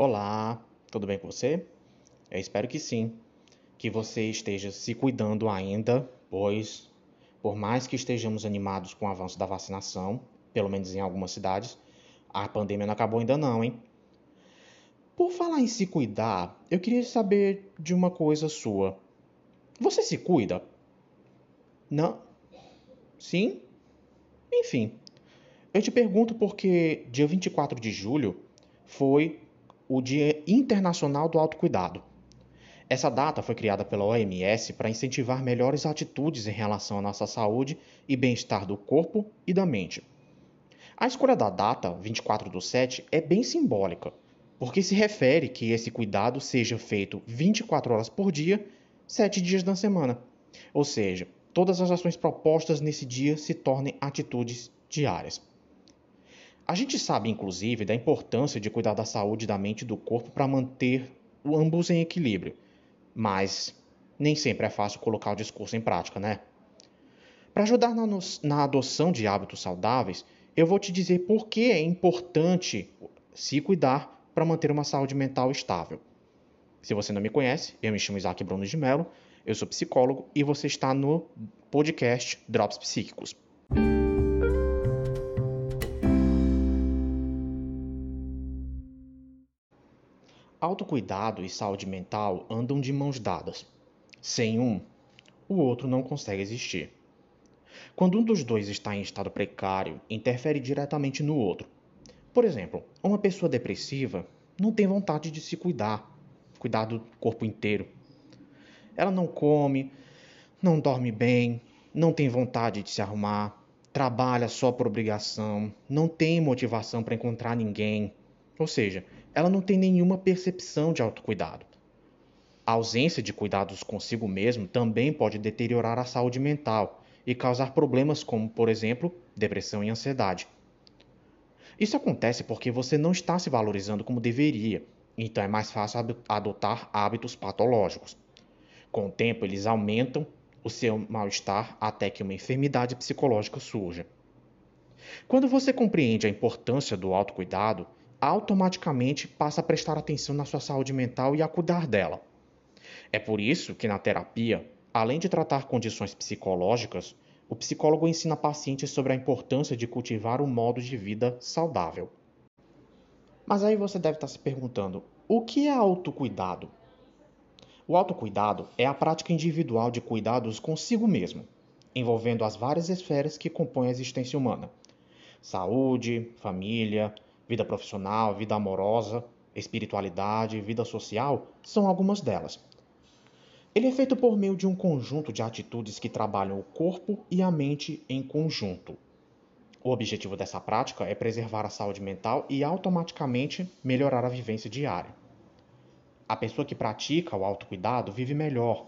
Olá, tudo bem com você? Eu espero que sim, que você esteja se cuidando ainda, pois, por mais que estejamos animados com o avanço da vacinação, pelo menos em algumas cidades, a pandemia não acabou ainda não, hein? Por falar em se cuidar, eu queria saber de uma coisa sua. Você se cuida? Não? Sim? Enfim, eu te pergunto porque dia 24 de julho foi o Dia Internacional do Autocuidado. Essa data foi criada pela OMS para incentivar melhores atitudes em relação à nossa saúde e bem-estar do corpo e da mente. A escolha da data, 24 do 7, é bem simbólica, porque se refere que esse cuidado seja feito 24 horas por dia, 7 dias na semana. Ou seja, todas as ações propostas nesse dia se tornem atitudes diárias. A gente sabe, inclusive, da importância de cuidar da saúde da mente e do corpo para manter ambos em equilíbrio, mas nem sempre é fácil colocar o discurso em prática, né? Para ajudar na, na adoção de hábitos saudáveis, eu vou te dizer por que é importante se cuidar para manter uma saúde mental estável. Se você não me conhece, eu me chamo Isaac Bruno de Mello, eu sou psicólogo e você está no podcast Drops Psíquicos. Autocuidado e saúde mental andam de mãos dadas. Sem um, o outro não consegue existir. Quando um dos dois está em estado precário, interfere diretamente no outro. Por exemplo, uma pessoa depressiva não tem vontade de se cuidar, cuidar do corpo inteiro. Ela não come, não dorme bem, não tem vontade de se arrumar, trabalha só por obrigação, não tem motivação para encontrar ninguém. Ou seja, ela não tem nenhuma percepção de autocuidado. A ausência de cuidados consigo mesmo também pode deteriorar a saúde mental e causar problemas como, por exemplo, depressão e ansiedade. Isso acontece porque você não está se valorizando como deveria, então é mais fácil adotar hábitos patológicos. Com o tempo, eles aumentam o seu mal-estar até que uma enfermidade psicológica surja. Quando você compreende a importância do autocuidado, automaticamente passa a prestar atenção na sua saúde mental e a cuidar dela. É por isso que na terapia, além de tratar condições psicológicas, o psicólogo ensina pacientes sobre a importância de cultivar um modo de vida saudável. Mas aí você deve estar se perguntando: o que é autocuidado? O autocuidado é a prática individual de cuidados consigo mesmo, envolvendo as várias esferas que compõem a existência humana: saúde, família, Vida profissional, vida amorosa, espiritualidade, vida social são algumas delas. Ele é feito por meio de um conjunto de atitudes que trabalham o corpo e a mente em conjunto. O objetivo dessa prática é preservar a saúde mental e automaticamente melhorar a vivência diária. A pessoa que pratica o autocuidado vive melhor.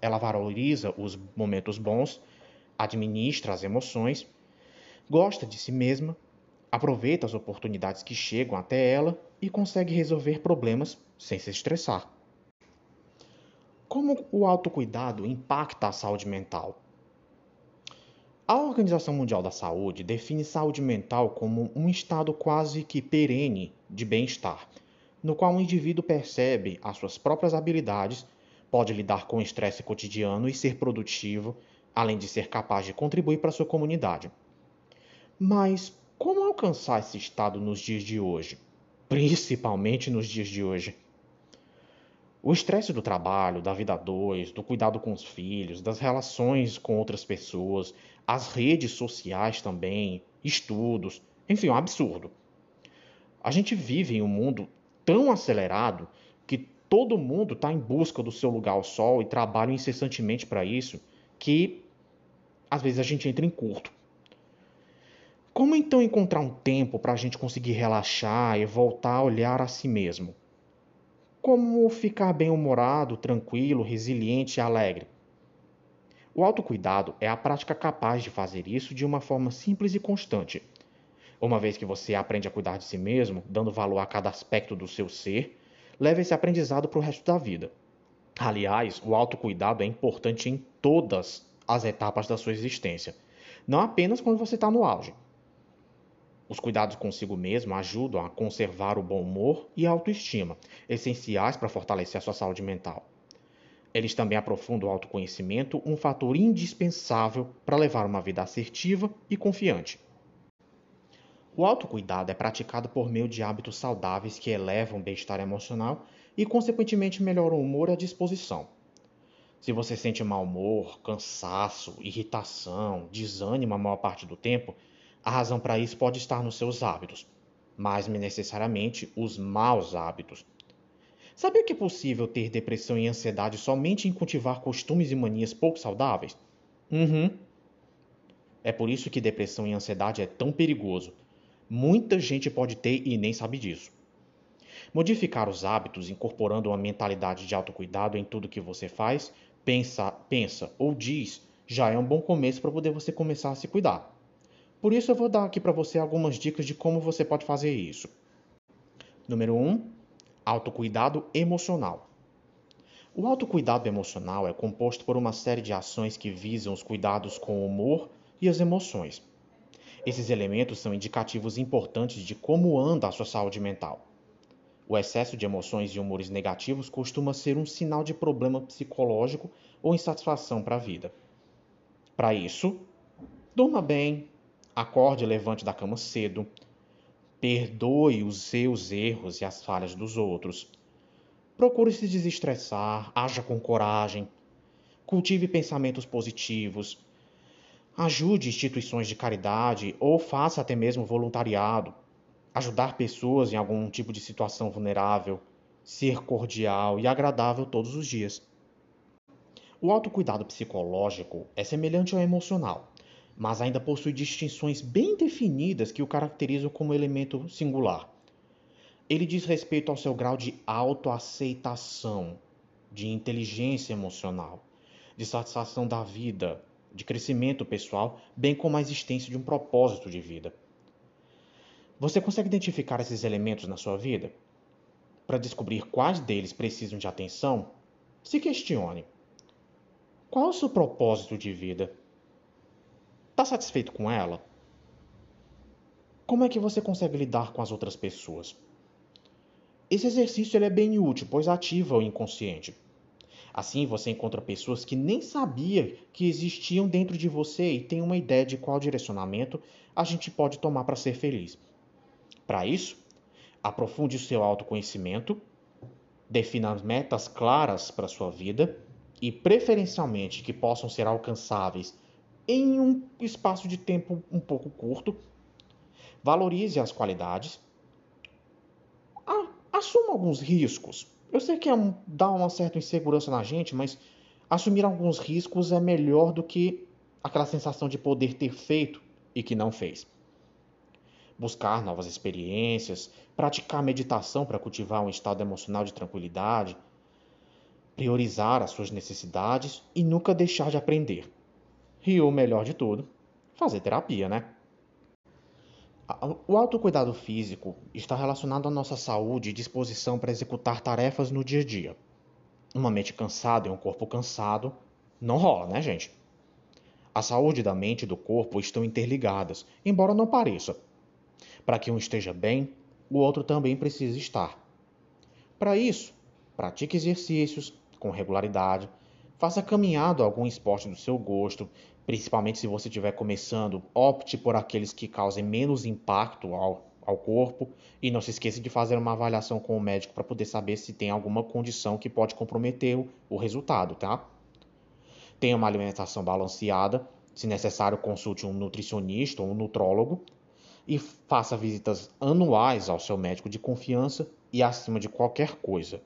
Ela valoriza os momentos bons, administra as emoções, gosta de si mesma aproveita as oportunidades que chegam até ela e consegue resolver problemas sem se estressar. Como o autocuidado impacta a saúde mental? A Organização Mundial da Saúde define saúde mental como um estado quase que perene de bem-estar, no qual o indivíduo percebe as suas próprias habilidades, pode lidar com o estresse cotidiano e ser produtivo, além de ser capaz de contribuir para a sua comunidade. Mas como alcançar esse estado nos dias de hoje? Principalmente nos dias de hoje. O estresse do trabalho, da vida a dois, do cuidado com os filhos, das relações com outras pessoas, as redes sociais também, estudos, enfim, é um absurdo. A gente vive em um mundo tão acelerado que todo mundo está em busca do seu lugar ao sol e trabalha incessantemente para isso, que às vezes a gente entra em curto. Como então encontrar um tempo para a gente conseguir relaxar e voltar a olhar a si mesmo? Como ficar bem-humorado, tranquilo, resiliente e alegre? O autocuidado é a prática capaz de fazer isso de uma forma simples e constante. Uma vez que você aprende a cuidar de si mesmo, dando valor a cada aspecto do seu ser, leva esse aprendizado para o resto da vida. Aliás, o autocuidado é importante em todas as etapas da sua existência, não apenas quando você está no auge. Os cuidados consigo mesmo ajudam a conservar o bom humor e a autoestima, essenciais para fortalecer a sua saúde mental. Eles também aprofundam o autoconhecimento, um fator indispensável para levar uma vida assertiva e confiante. O autocuidado é praticado por meio de hábitos saudáveis que elevam o bem-estar emocional e, consequentemente, melhoram o humor e a disposição. Se você sente mau humor, cansaço, irritação, desânimo a maior parte do tempo, a razão para isso pode estar nos seus hábitos, mas necessariamente os maus hábitos. Sabia que é possível ter depressão e ansiedade somente em cultivar costumes e manias pouco saudáveis? Uhum. É por isso que depressão e ansiedade é tão perigoso. Muita gente pode ter e nem sabe disso. Modificar os hábitos, incorporando uma mentalidade de autocuidado em tudo que você faz, pensa, pensa ou diz, já é um bom começo para poder você começar a se cuidar. Por isso eu vou dar aqui para você algumas dicas de como você pode fazer isso. Número 1, um, autocuidado emocional. O autocuidado emocional é composto por uma série de ações que visam os cuidados com o humor e as emoções. Esses elementos são indicativos importantes de como anda a sua saúde mental. O excesso de emoções e humores negativos costuma ser um sinal de problema psicológico ou insatisfação para a vida. Para isso, durma bem, Acorde e levante da cama cedo. Perdoe os seus erros e as falhas dos outros. Procure se desestressar, haja com coragem. Cultive pensamentos positivos. Ajude instituições de caridade ou faça até mesmo voluntariado. Ajudar pessoas em algum tipo de situação vulnerável. Ser cordial e agradável todos os dias. O autocuidado psicológico é semelhante ao emocional mas ainda possui distinções bem definidas que o caracterizam como elemento singular. Ele diz respeito ao seu grau de autoaceitação, de inteligência emocional, de satisfação da vida, de crescimento pessoal, bem como a existência de um propósito de vida. Você consegue identificar esses elementos na sua vida? Para descobrir quais deles precisam de atenção, se questione: qual é o seu propósito de vida? Está satisfeito com ela? Como é que você consegue lidar com as outras pessoas? Esse exercício ele é bem útil, pois ativa o inconsciente. Assim, você encontra pessoas que nem sabia que existiam dentro de você e tem uma ideia de qual direcionamento a gente pode tomar para ser feliz. Para isso, aprofunde o seu autoconhecimento, defina metas claras para sua vida e, preferencialmente, que possam ser alcançáveis em um espaço de tempo um pouco curto. Valorize as qualidades. Assuma alguns riscos. Eu sei que é um, dá uma certa insegurança na gente, mas assumir alguns riscos é melhor do que aquela sensação de poder ter feito e que não fez. Buscar novas experiências, praticar meditação para cultivar um estado emocional de tranquilidade, priorizar as suas necessidades e nunca deixar de aprender. E o melhor de tudo, fazer terapia, né? O autocuidado físico está relacionado à nossa saúde e disposição para executar tarefas no dia a dia. Uma mente cansada e um corpo cansado não rola, né, gente? A saúde da mente e do corpo estão interligadas, embora não pareça. Para que um esteja bem, o outro também precisa estar. Para isso, pratique exercícios com regularidade, faça caminhada algum esporte do seu gosto principalmente se você estiver começando, opte por aqueles que causem menos impacto ao, ao corpo e não se esqueça de fazer uma avaliação com o médico para poder saber se tem alguma condição que pode comprometer o, o resultado, tá? Tenha uma alimentação balanceada, se necessário consulte um nutricionista ou um nutrólogo e faça visitas anuais ao seu médico de confiança e acima de qualquer coisa,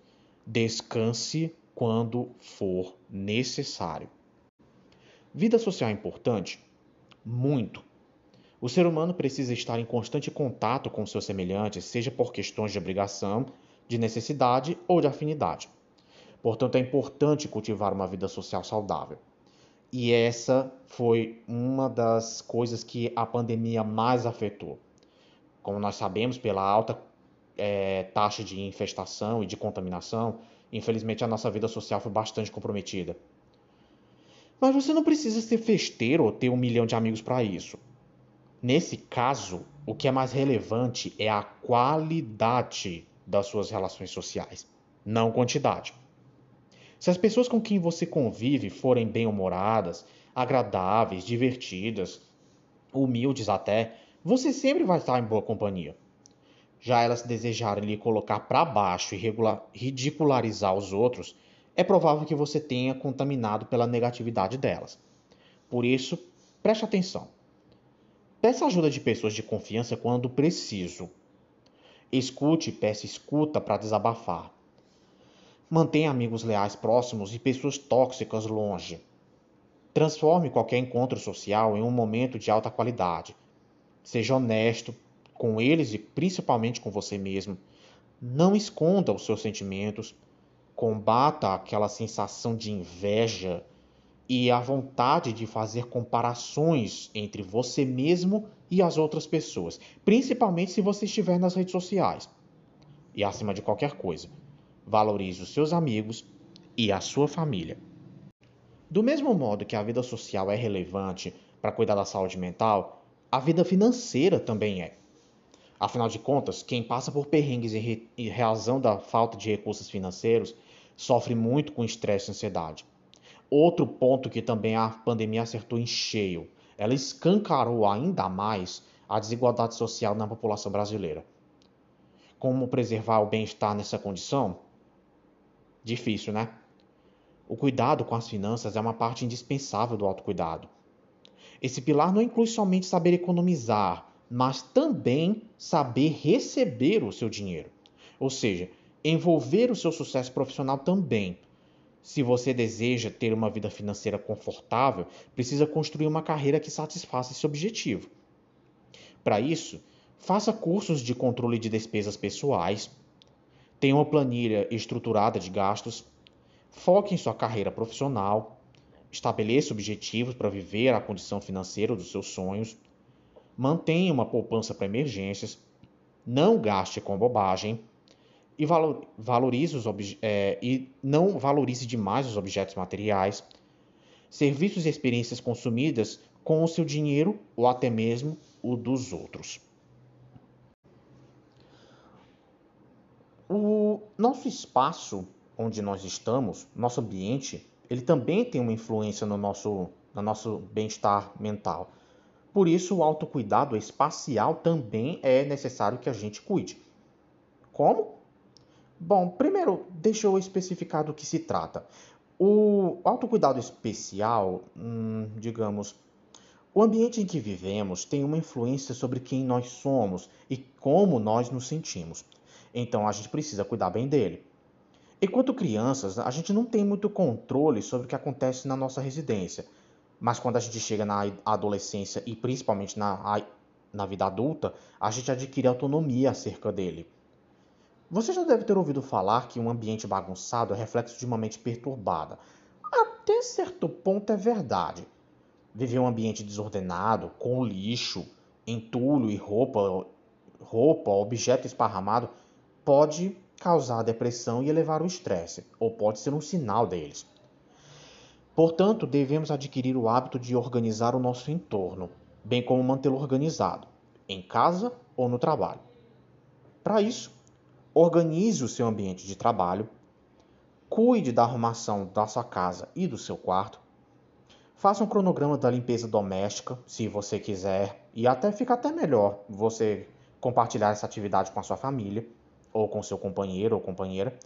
descanse quando for necessário. Vida social é importante? Muito. O ser humano precisa estar em constante contato com seus semelhantes, seja por questões de obrigação, de necessidade ou de afinidade. Portanto, é importante cultivar uma vida social saudável. E essa foi uma das coisas que a pandemia mais afetou. Como nós sabemos, pela alta é, taxa de infestação e de contaminação, infelizmente a nossa vida social foi bastante comprometida. Mas você não precisa ser festeiro ou ter um milhão de amigos para isso. Nesse caso, o que é mais relevante é a qualidade das suas relações sociais, não quantidade. Se as pessoas com quem você convive forem bem-humoradas, agradáveis, divertidas, humildes até, você sempre vai estar em boa companhia. Já elas desejarem lhe colocar para baixo e ridicularizar os outros, é provável que você tenha contaminado pela negatividade delas. Por isso, preste atenção. Peça ajuda de pessoas de confiança quando preciso. Escute e peça escuta para desabafar. Mantenha amigos leais próximos e pessoas tóxicas longe. Transforme qualquer encontro social em um momento de alta qualidade. Seja honesto com eles e principalmente com você mesmo. Não esconda os seus sentimentos. Combata aquela sensação de inveja e a vontade de fazer comparações entre você mesmo e as outras pessoas, principalmente se você estiver nas redes sociais. E acima de qualquer coisa, valorize os seus amigos e a sua família. Do mesmo modo que a vida social é relevante para cuidar da saúde mental, a vida financeira também é. Afinal de contas, quem passa por perrengues em razão da falta de recursos financeiros sofre muito com estresse e ansiedade. Outro ponto que também a pandemia acertou em cheio, ela escancarou ainda mais a desigualdade social na população brasileira. Como preservar o bem-estar nessa condição? Difícil, né? O cuidado com as finanças é uma parte indispensável do autocuidado. Esse pilar não inclui somente saber economizar, mas também saber receber o seu dinheiro. Ou seja, envolver o seu sucesso profissional também. Se você deseja ter uma vida financeira confortável, precisa construir uma carreira que satisfaça esse objetivo. Para isso, faça cursos de controle de despesas pessoais, tenha uma planilha estruturada de gastos, foque em sua carreira profissional, estabeleça objetivos para viver a condição financeira dos seus sonhos mantenha uma poupança para emergências, não gaste com bobagem e valorize os é, e não valorize demais os objetos materiais, serviços e experiências consumidas com o seu dinheiro ou até mesmo o dos outros. O nosso espaço onde nós estamos, nosso ambiente, ele também tem uma influência no nosso, no nosso bem-estar mental. Por isso, o autocuidado espacial também é necessário que a gente cuide. Como? Bom, primeiro, deixa eu especificar do que se trata. O autocuidado especial, hum, digamos, o ambiente em que vivemos tem uma influência sobre quem nós somos e como nós nos sentimos. Então a gente precisa cuidar bem dele. Enquanto crianças, a gente não tem muito controle sobre o que acontece na nossa residência. Mas quando a gente chega na adolescência e principalmente na, na vida adulta, a gente adquire autonomia acerca dele. Você já deve ter ouvido falar que um ambiente bagunçado é reflexo de uma mente perturbada. Até certo ponto é verdade. Viver um ambiente desordenado, com lixo, entulho e roupa, roupa, objeto esparramado, pode causar depressão e elevar o estresse, ou pode ser um sinal deles. Portanto, devemos adquirir o hábito de organizar o nosso entorno, bem como mantê-lo organizado, em casa ou no trabalho. Para isso, organize o seu ambiente de trabalho, cuide da arrumação da sua casa e do seu quarto, faça um cronograma da limpeza doméstica, se você quiser, e até fica até melhor você compartilhar essa atividade com a sua família ou com seu companheiro ou companheira,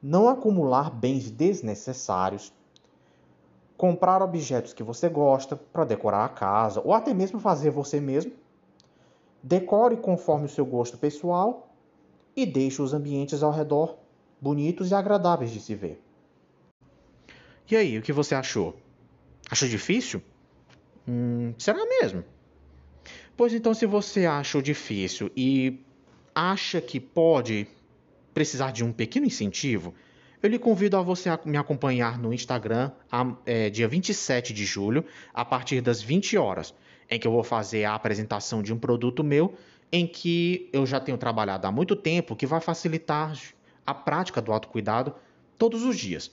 não acumular bens desnecessários comprar objetos que você gosta para decorar a casa ou até mesmo fazer você mesmo. Decore conforme o seu gosto pessoal e deixe os ambientes ao redor bonitos e agradáveis de se ver. E aí, o que você achou? Achou difícil? Hum, será mesmo? Pois então, se você achou difícil e acha que pode precisar de um pequeno incentivo, eu lhe convido a você a me acompanhar no Instagram, é, dia 27 de julho, a partir das 20 horas, em que eu vou fazer a apresentação de um produto meu, em que eu já tenho trabalhado há muito tempo, que vai facilitar a prática do autocuidado todos os dias,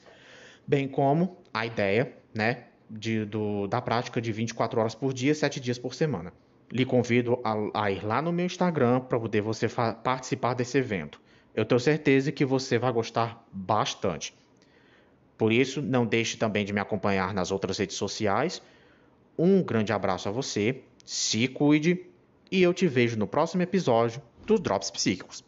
bem como a ideia, né, de, do, da prática de 24 horas por dia, 7 dias por semana. lhe convido a, a ir lá no meu Instagram para poder você participar desse evento. Eu tenho certeza que você vai gostar bastante. Por isso, não deixe também de me acompanhar nas outras redes sociais. Um grande abraço a você, se cuide e eu te vejo no próximo episódio dos Drops Psíquicos.